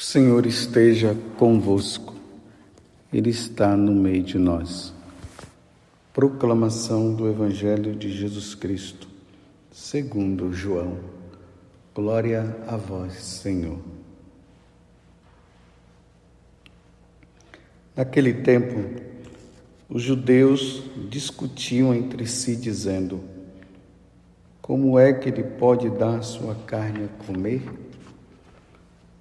O Senhor esteja convosco, Ele está no meio de nós. Proclamação do Evangelho de Jesus Cristo, segundo João. Glória a vós, Senhor. Naquele tempo, os judeus discutiam entre si, dizendo: Como é que ele pode dar sua carne a comer?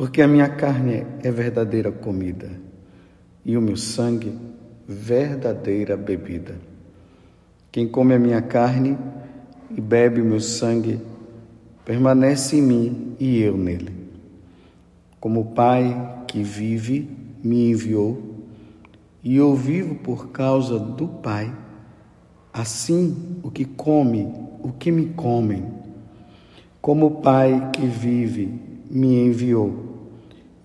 porque a minha carne é verdadeira comida e o meu sangue verdadeira bebida. Quem come a minha carne e bebe o meu sangue permanece em mim e eu nele. Como o Pai que vive me enviou e eu vivo por causa do Pai, assim o que come, o que me comem. Como o Pai que vive me enviou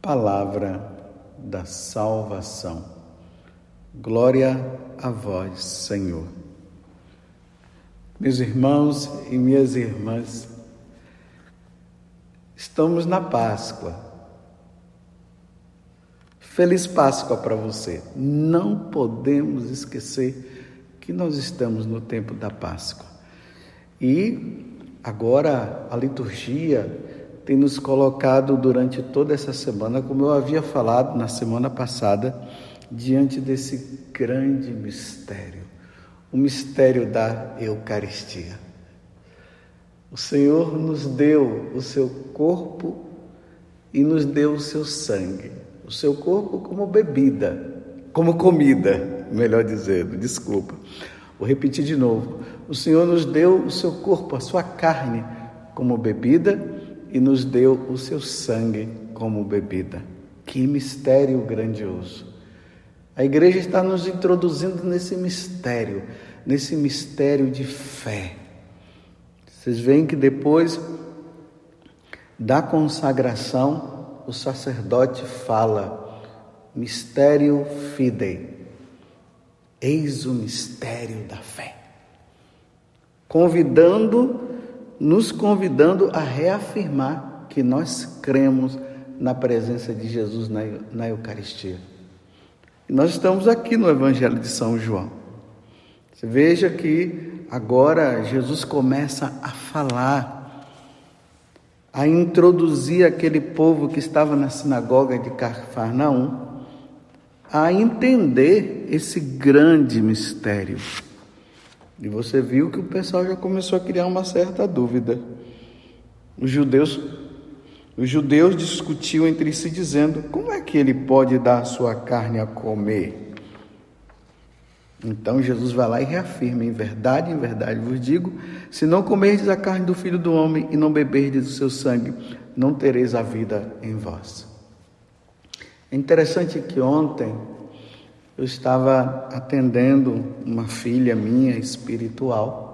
palavra da salvação. Glória a vós, Senhor. Meus irmãos e minhas irmãs, estamos na Páscoa. Feliz Páscoa para você. Não podemos esquecer que nós estamos no tempo da Páscoa. E agora a liturgia tem nos colocado durante toda essa semana, como eu havia falado na semana passada, diante desse grande mistério, o mistério da Eucaristia. O Senhor nos deu o seu corpo e nos deu o seu sangue, o seu corpo como bebida, como comida, melhor dizendo, desculpa. Vou repetir de novo. O Senhor nos deu o seu corpo, a sua carne, como bebida e nos deu o seu sangue como bebida. Que mistério grandioso! A igreja está nos introduzindo nesse mistério, nesse mistério de fé. Vocês veem que depois da consagração, o sacerdote fala: mistério fidei. Eis o mistério da fé. Convidando nos convidando a reafirmar que nós cremos na presença de Jesus na, na Eucaristia. E nós estamos aqui no Evangelho de São João. Você veja que agora Jesus começa a falar, a introduzir aquele povo que estava na sinagoga de Cafarnaum a entender esse grande mistério. E você viu que o pessoal já começou a criar uma certa dúvida. Os judeus, os judeus discutiam entre si dizendo: como é que ele pode dar sua carne a comer? Então Jesus vai lá e reafirma: em verdade, em verdade vos digo: se não comerdes a carne do filho do homem e não beberdes o seu sangue, não tereis a vida em vós. É interessante que ontem eu estava atendendo uma filha minha espiritual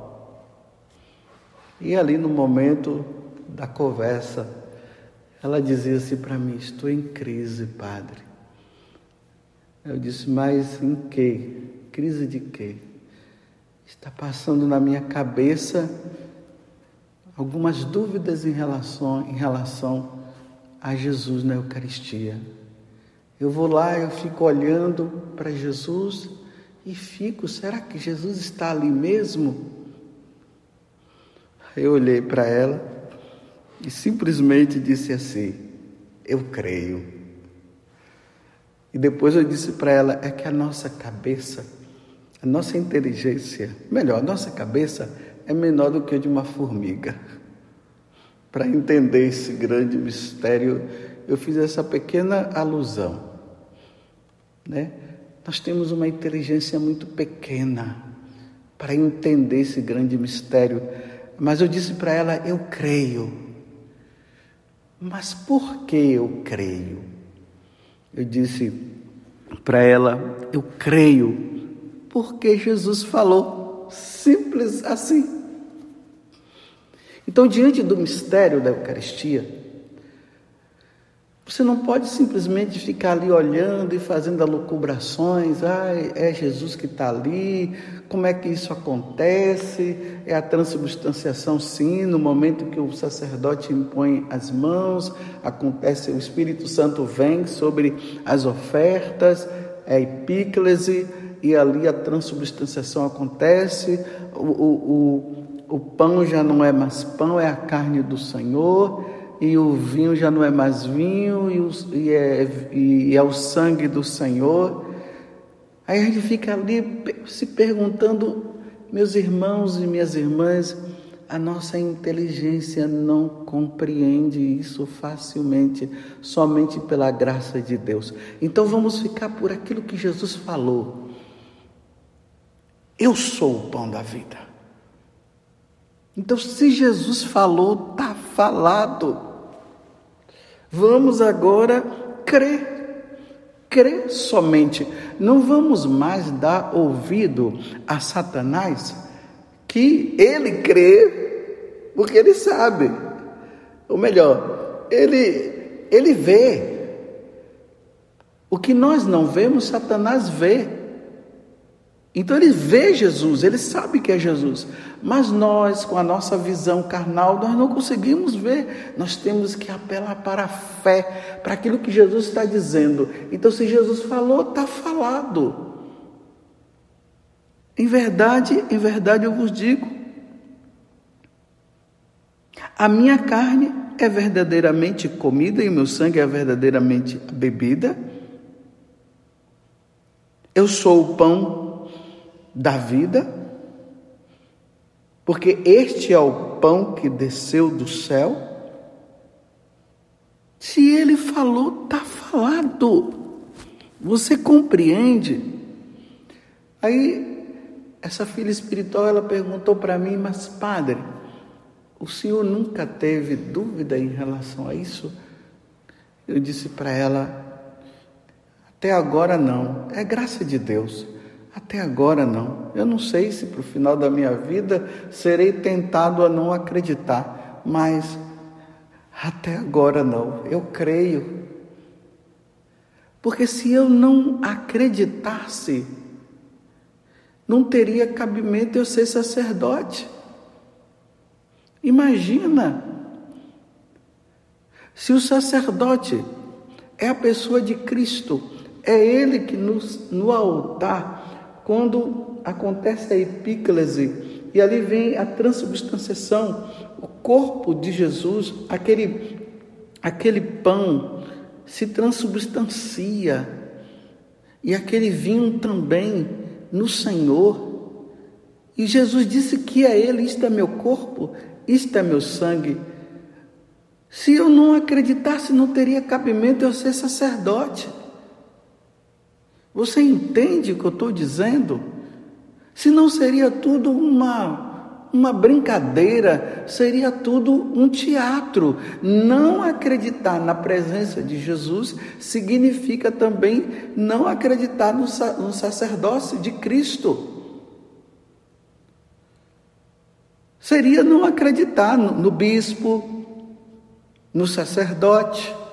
e ali no momento da conversa ela dizia assim para mim: Estou em crise, padre. Eu disse: Mas em que? Crise de quê? Está passando na minha cabeça algumas dúvidas em relação, em relação a Jesus na Eucaristia. Eu vou lá, eu fico olhando para Jesus e fico, será que Jesus está ali mesmo? Eu olhei para ela e simplesmente disse assim: Eu creio. E depois eu disse para ela: é que a nossa cabeça, a nossa inteligência, melhor, a nossa cabeça é menor do que a de uma formiga. Para entender esse grande mistério, eu fiz essa pequena alusão. Né? Nós temos uma inteligência muito pequena para entender esse grande mistério. Mas eu disse para ela: eu creio. Mas por que eu creio? Eu disse para ela: eu creio porque Jesus falou. Simples assim. Então, diante do mistério da Eucaristia, você não pode simplesmente ficar ali olhando e fazendo alucubrações. Ah, é Jesus que está ali. Como é que isso acontece? É a transubstanciação, sim. No momento que o sacerdote impõe as mãos, acontece, o Espírito Santo vem sobre as ofertas, é epíclese, e ali a transubstanciação acontece. O, o, o, o pão já não é mais pão, é a carne do Senhor e o vinho já não é mais vinho, e, o, e, é, e é o sangue do Senhor. Aí a gente fica ali se perguntando, meus irmãos e minhas irmãs, a nossa inteligência não compreende isso facilmente, somente pela graça de Deus. Então vamos ficar por aquilo que Jesus falou. Eu sou o pão da vida. Então, se Jesus falou, está falado. Vamos agora crer. Crer somente. Não vamos mais dar ouvido a Satanás, que ele crê, porque ele sabe. Ou melhor, ele, ele vê. O que nós não vemos, Satanás vê. Então ele vê Jesus, ele sabe que é Jesus, mas nós, com a nossa visão carnal, nós não conseguimos ver. Nós temos que apelar para a fé, para aquilo que Jesus está dizendo. Então, se Jesus falou, está falado. Em verdade, em verdade eu vos digo: a minha carne é verdadeiramente comida e o meu sangue é verdadeiramente bebida. Eu sou o pão da vida, porque este é o pão que desceu do céu. Se ele falou, está falado. Você compreende? Aí, essa filha espiritual, ela perguntou para mim, mas padre, o senhor nunca teve dúvida em relação a isso? Eu disse para ela, até agora não, é graça de Deus. Até agora não. Eu não sei se para o final da minha vida serei tentado a não acreditar, mas até agora não. Eu creio. Porque se eu não acreditasse, não teria cabimento eu ser sacerdote. Imagina se o sacerdote é a pessoa de Cristo, é ele que nos, no altar quando acontece a epíclese e ali vem a transubstanciação, o corpo de Jesus, aquele, aquele pão se transubstancia e aquele vinho também no Senhor. E Jesus disse que é Ele, isto é meu corpo, isto é meu sangue. Se eu não acreditasse, não teria cabimento eu ser sacerdote. Você entende o que eu estou dizendo? Se não seria tudo uma, uma brincadeira, seria tudo um teatro. Não acreditar na presença de Jesus significa também não acreditar no, no sacerdócio de Cristo. Seria não acreditar no, no bispo, no sacerdote.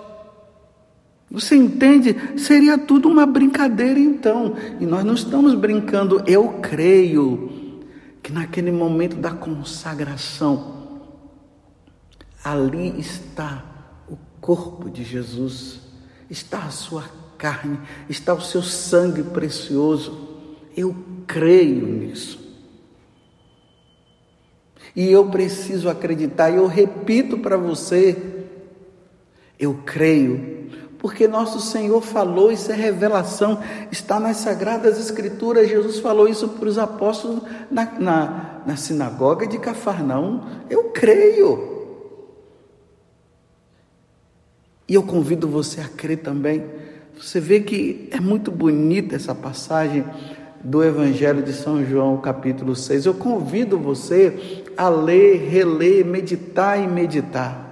Você entende? Seria tudo uma brincadeira então. E nós não estamos brincando. Eu creio que naquele momento da consagração, ali está o corpo de Jesus, está a sua carne, está o seu sangue precioso. Eu creio nisso. E eu preciso acreditar, e eu repito para você, eu creio porque nosso Senhor falou, isso é revelação, está nas Sagradas Escrituras. Jesus falou isso para os apóstolos na, na, na sinagoga de Cafarnaum. Eu creio. E eu convido você a crer também. Você vê que é muito bonita essa passagem do Evangelho de São João, capítulo 6. Eu convido você a ler, reler, meditar e meditar.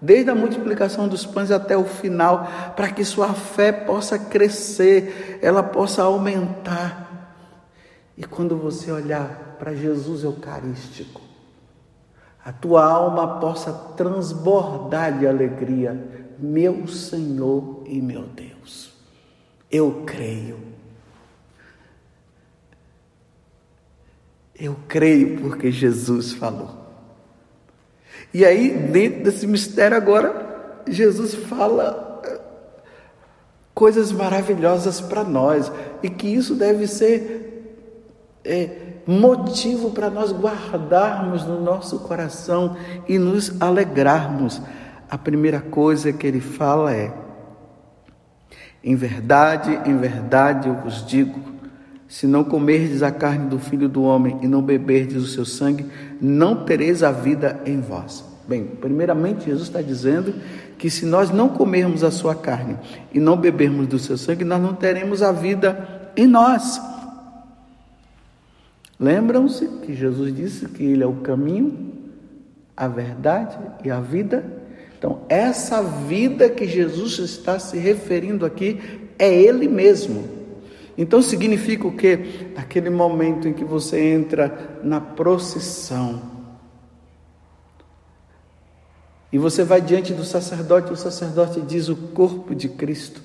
Desde a multiplicação dos pães até o final, para que sua fé possa crescer, ela possa aumentar. E quando você olhar para Jesus Eucarístico, a tua alma possa transbordar de alegria, meu Senhor e meu Deus. Eu creio Eu creio porque Jesus falou. E aí, dentro desse mistério, agora, Jesus fala eh, coisas maravilhosas para nós e que isso deve ser é, motivo para nós guardarmos no nosso coração e nos alegrarmos. A primeira coisa que ele fala é: em verdade, em verdade eu vos digo, se não comerdes a carne do filho do homem e não beberdes o seu sangue, não tereis a vida em vós. Bem, primeiramente, Jesus está dizendo que se nós não comermos a sua carne e não bebermos do seu sangue, nós não teremos a vida em nós. Lembram-se que Jesus disse que Ele é o caminho, a verdade e a vida? Então, essa vida que Jesus está se referindo aqui é Ele mesmo. Então significa o que? Naquele momento em que você entra na procissão e você vai diante do sacerdote, o sacerdote diz o corpo de Cristo.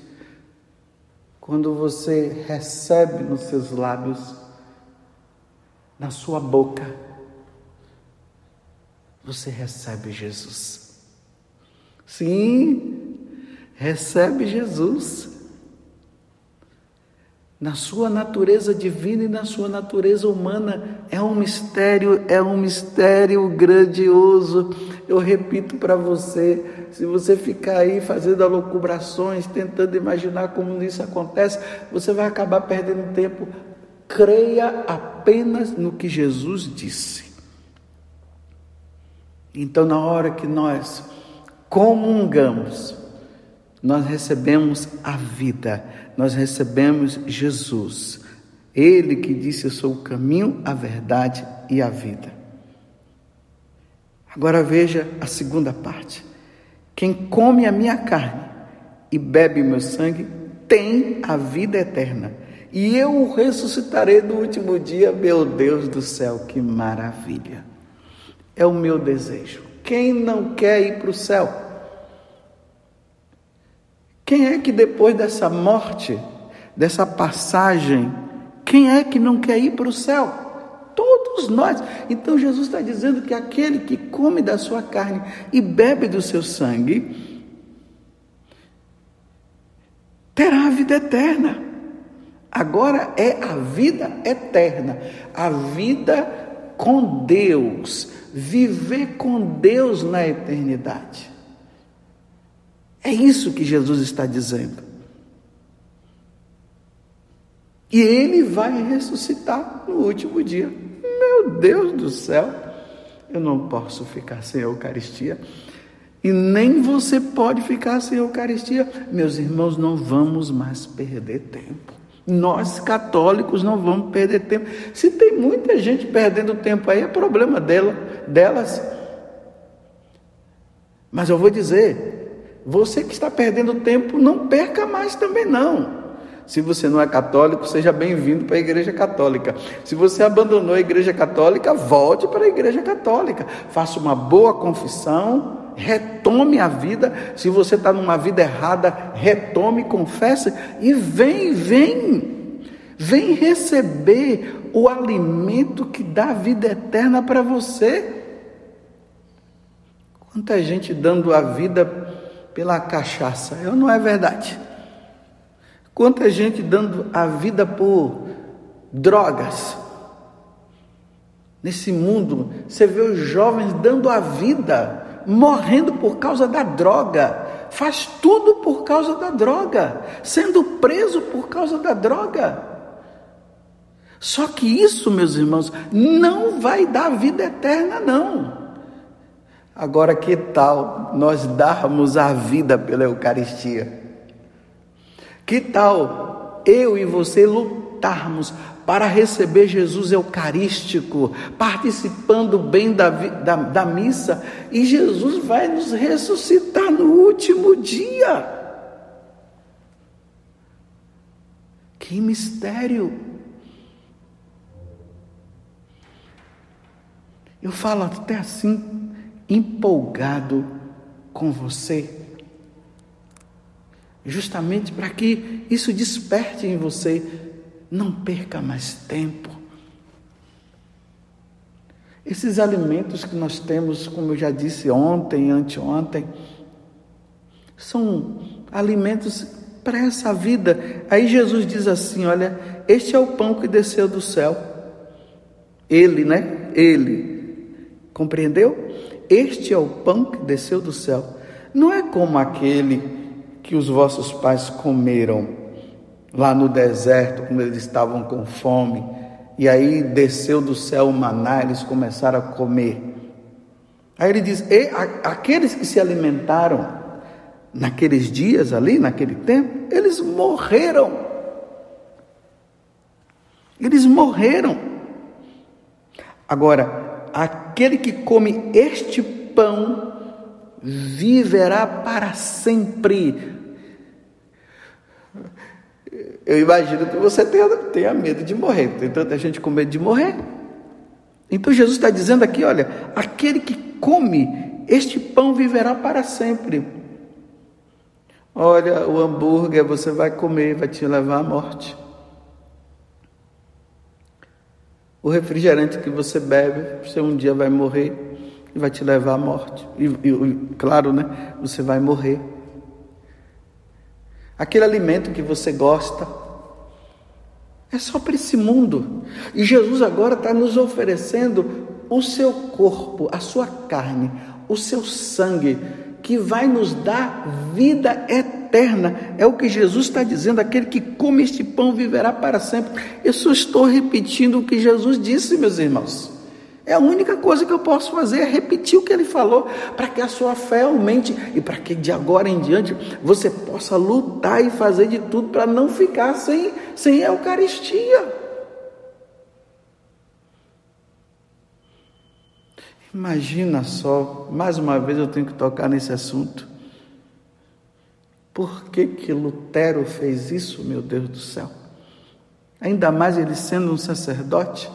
Quando você recebe nos seus lábios, na sua boca, você recebe Jesus. Sim, recebe Jesus na sua natureza divina e na sua natureza humana. É um mistério, é um mistério grandioso. Eu repito para você, se você ficar aí fazendo alocubrações, tentando imaginar como isso acontece, você vai acabar perdendo tempo. Creia apenas no que Jesus disse. Então, na hora que nós comungamos, nós recebemos a vida nós recebemos Jesus. Ele que disse: Eu sou o caminho, a verdade e a vida. Agora veja a segunda parte. Quem come a minha carne e bebe o meu sangue tem a vida eterna. E eu o ressuscitarei no último dia, meu Deus do céu, que maravilha! É o meu desejo. Quem não quer ir para o céu? Quem é que depois dessa morte, dessa passagem, quem é que não quer ir para o céu? Todos nós. Então Jesus está dizendo que aquele que come da sua carne e bebe do seu sangue terá a vida eterna. Agora é a vida eterna, a vida com Deus, viver com Deus na eternidade. É isso que Jesus está dizendo. E ele vai ressuscitar no último dia. Meu Deus do céu, eu não posso ficar sem a Eucaristia. E nem você pode ficar sem a Eucaristia. Meus irmãos, não vamos mais perder tempo. Nós católicos não vamos perder tempo. Se tem muita gente perdendo tempo aí, é problema dela, delas. Mas eu vou dizer, você que está perdendo tempo, não perca mais também não. Se você não é católico, seja bem-vindo para a Igreja Católica. Se você abandonou a Igreja Católica, volte para a Igreja Católica. Faça uma boa confissão, retome a vida. Se você está numa vida errada, retome, confesse e vem, vem, vem receber o alimento que dá vida eterna para você. Quanta gente dando a vida pela cachaça. Eu não é verdade. Quanta gente dando a vida por drogas. Nesse mundo, você vê os jovens dando a vida, morrendo por causa da droga. faz tudo por causa da droga, sendo preso por causa da droga. Só que isso, meus irmãos, não vai dar vida eterna, não. Agora, que tal nós darmos a vida pela Eucaristia? Que tal eu e você lutarmos para receber Jesus Eucarístico, participando bem da, da, da missa, e Jesus vai nos ressuscitar no último dia. Que mistério! Eu falo até assim, empolgado com você, justamente para que isso desperte em você não perca mais tempo. Esses alimentos que nós temos, como eu já disse ontem, anteontem, são alimentos para essa vida. Aí Jesus diz assim: Olha, este é o pão que desceu do céu. Ele, né? Ele. Compreendeu? Este é o pão que desceu do céu. Não é como aquele que os vossos pais comeram lá no deserto, quando eles estavam com fome, e aí desceu do céu o maná, eles começaram a comer. Aí ele diz: aqueles que se alimentaram naqueles dias ali, naquele tempo, eles morreram. Eles morreram. Agora, aquele que come este pão viverá para sempre. Eu imagino que você tenha, tenha medo de morrer. Tem tanta gente com medo de morrer. Então Jesus está dizendo aqui: olha, aquele que come este pão viverá para sempre. Olha, o hambúrguer você vai comer, vai te levar à morte. O refrigerante que você bebe, você um dia vai morrer e vai te levar à morte. E, e claro, né? Você vai morrer aquele alimento que você gosta, é só para esse mundo. E Jesus agora está nos oferecendo o seu corpo, a sua carne, o seu sangue, que vai nos dar vida eterna. É o que Jesus está dizendo: aquele que come este pão viverá para sempre. Eu só estou repetindo o que Jesus disse, meus irmãos. É a única coisa que eu posso fazer, é repetir o que ele falou, para que a sua fé aumente e para que de agora em diante você possa lutar e fazer de tudo para não ficar sem, sem a Eucaristia. Imagina só, mais uma vez eu tenho que tocar nesse assunto. Por que que Lutero fez isso, meu Deus do céu? Ainda mais ele sendo um sacerdote.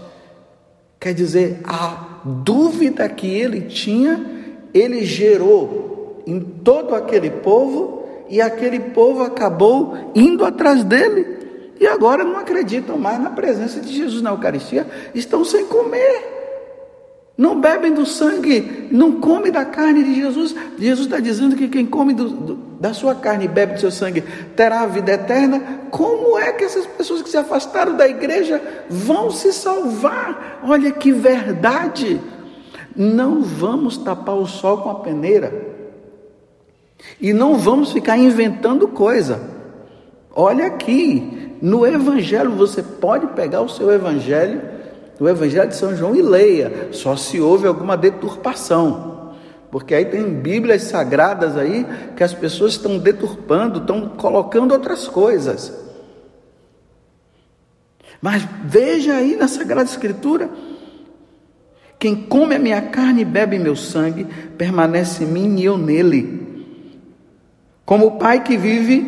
Quer dizer, a dúvida que ele tinha, ele gerou em todo aquele povo, e aquele povo acabou indo atrás dele. E agora não acreditam mais na presença de Jesus na Eucaristia, estão sem comer não bebem do sangue, não come da carne de Jesus. Jesus está dizendo que quem come do, do, da sua carne e bebe do seu sangue terá a vida eterna. Como é que essas pessoas que se afastaram da igreja vão se salvar? Olha que verdade! Não vamos tapar o sol com a peneira e não vamos ficar inventando coisa. Olha aqui, no Evangelho, você pode pegar o seu Evangelho do Evangelho de São João e leia, só se houve alguma deturpação. Porque aí tem Bíblias sagradas aí que as pessoas estão deturpando, estão colocando outras coisas. Mas veja aí na Sagrada Escritura: quem come a minha carne e bebe meu sangue, permanece em mim e eu nele. Como o Pai que vive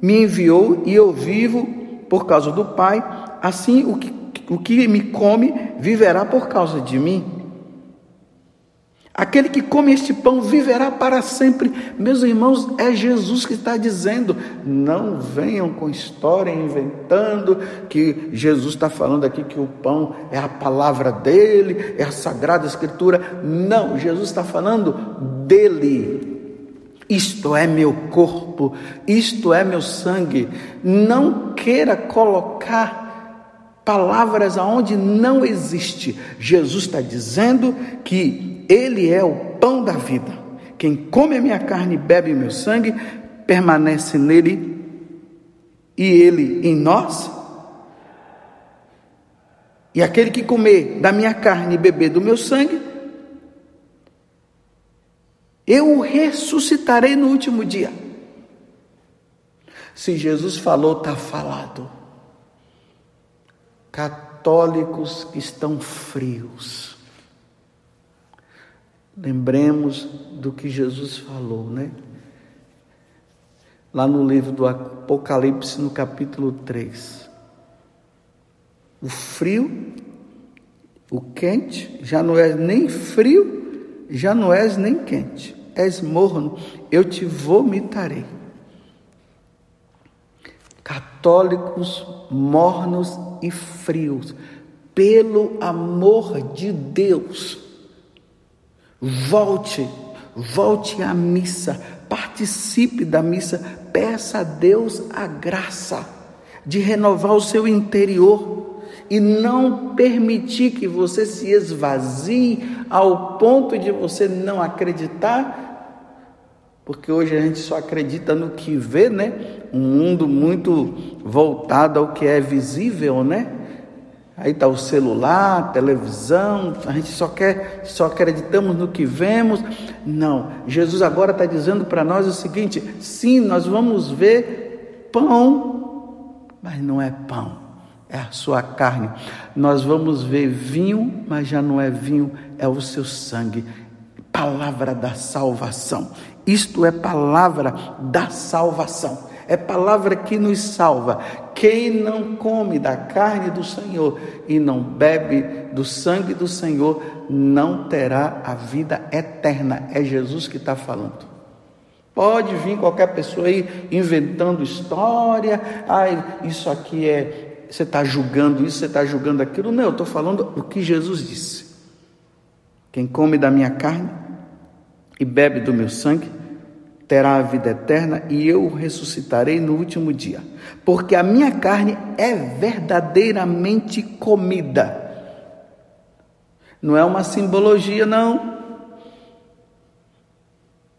me enviou e eu vivo por causa do Pai, assim o que o que me come viverá por causa de mim. Aquele que come este pão viverá para sempre. Meus irmãos, é Jesus que está dizendo. Não venham com história inventando que Jesus está falando aqui que o pão é a palavra dele, é a sagrada escritura. Não, Jesus está falando dele. Isto é meu corpo, isto é meu sangue. Não queira colocar palavras aonde não existe. Jesus está dizendo que Ele é o pão da vida. Quem come a minha carne e bebe o meu sangue, permanece nele e ele em nós. E aquele que comer da minha carne e beber do meu sangue, eu o ressuscitarei no último dia. Se Jesus falou, está falado. Católicos que estão frios. Lembremos do que Jesus falou, né? Lá no livro do Apocalipse, no capítulo 3. O frio, o quente, já não é nem frio, já não és nem quente, és morno, eu te vomitarei. Católicos mornos e frios, pelo amor de Deus, volte, volte à missa, participe da missa, peça a Deus a graça de renovar o seu interior e não permitir que você se esvazie ao ponto de você não acreditar, porque hoje a gente só acredita no que vê, né? Um mundo muito voltado ao que é visível, né? Aí está o celular, a televisão, a gente só quer, só acreditamos no que vemos. Não, Jesus agora está dizendo para nós o seguinte: sim, nós vamos ver pão, mas não é pão é a sua carne. Nós vamos ver vinho, mas já não é vinho, é o seu sangue. Palavra da salvação. Isto é palavra da salvação. É palavra que nos salva. Quem não come da carne do Senhor e não bebe do sangue do Senhor, não terá a vida eterna. É Jesus que está falando. Pode vir qualquer pessoa aí inventando história, ah, isso aqui é você está julgando isso, você está julgando aquilo. Não, eu estou falando o que Jesus disse. Quem come da minha carne e bebe do meu sangue terá a vida eterna e eu o ressuscitarei no último dia. Porque a minha carne é verdadeiramente comida. Não é uma simbologia, não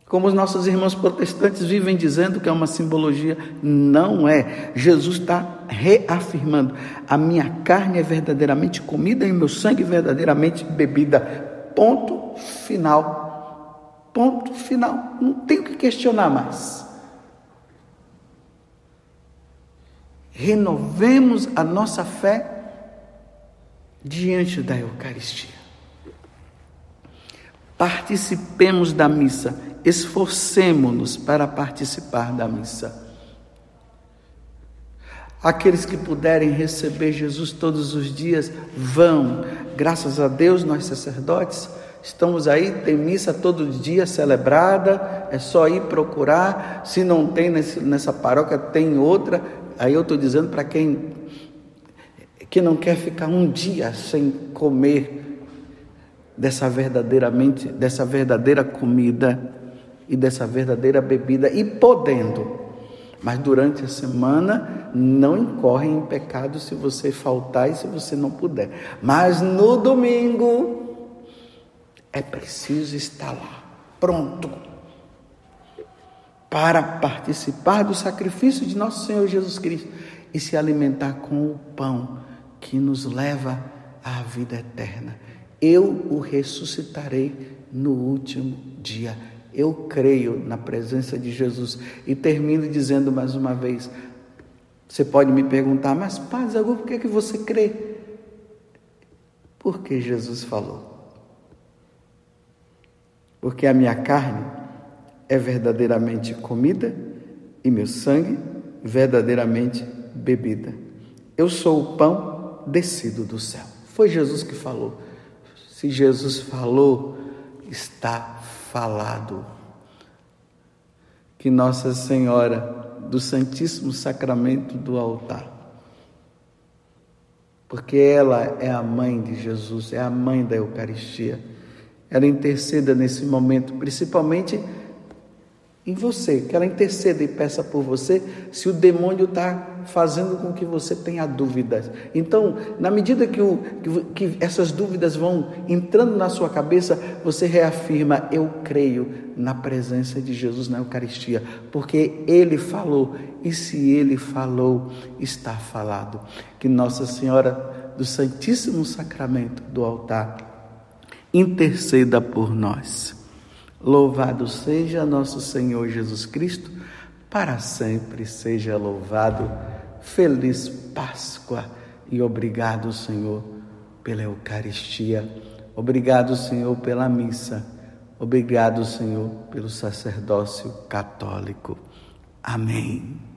como os nossos irmãos protestantes vivem dizendo que é uma simbologia, não é. Jesus está reafirmando: a minha carne é verdadeiramente comida e o meu sangue verdadeiramente bebida. Ponto final. Ponto final. Não tem o que questionar mais. Renovemos a nossa fé diante da Eucaristia. Participemos da missa esforcemos-nos para participar da missa. Aqueles que puderem receber Jesus todos os dias, vão. Graças a Deus, nós sacerdotes estamos aí, tem missa todo dia celebrada, é só ir procurar. Se não tem nesse, nessa paróquia, tem outra. Aí eu estou dizendo para quem que não quer ficar um dia sem comer dessa verdadeiramente dessa verdadeira comida e dessa verdadeira bebida e podendo. Mas durante a semana não incorre em pecado se você faltar e se você não puder. Mas no domingo é preciso estar lá, pronto, para participar do sacrifício de nosso Senhor Jesus Cristo e se alimentar com o pão que nos leva à vida eterna. Eu o ressuscitarei no último dia eu creio na presença de Jesus. E termino dizendo mais uma vez: você pode me perguntar, mas Padre Zagu, por que, que você crê? Porque Jesus falou. Porque a minha carne é verdadeiramente comida e meu sangue verdadeiramente bebida. Eu sou o pão descido do céu. Foi Jesus que falou. Se Jesus falou, está falado. Que Nossa Senhora do Santíssimo Sacramento do altar, porque ela é a mãe de Jesus, é a mãe da Eucaristia, ela interceda nesse momento, principalmente em você, que ela interceda e peça por você, se o demônio está fazendo com que você tenha dúvidas. Então, na medida que, o, que, que essas dúvidas vão entrando na sua cabeça, você reafirma: Eu creio na presença de Jesus na Eucaristia, porque Ele falou, e se Ele falou, está falado. Que Nossa Senhora do Santíssimo Sacramento do altar interceda por nós. Louvado seja nosso Senhor Jesus Cristo, para sempre seja louvado. Feliz Páscoa e obrigado, Senhor, pela Eucaristia. Obrigado, Senhor, pela missa. Obrigado, Senhor, pelo sacerdócio católico. Amém.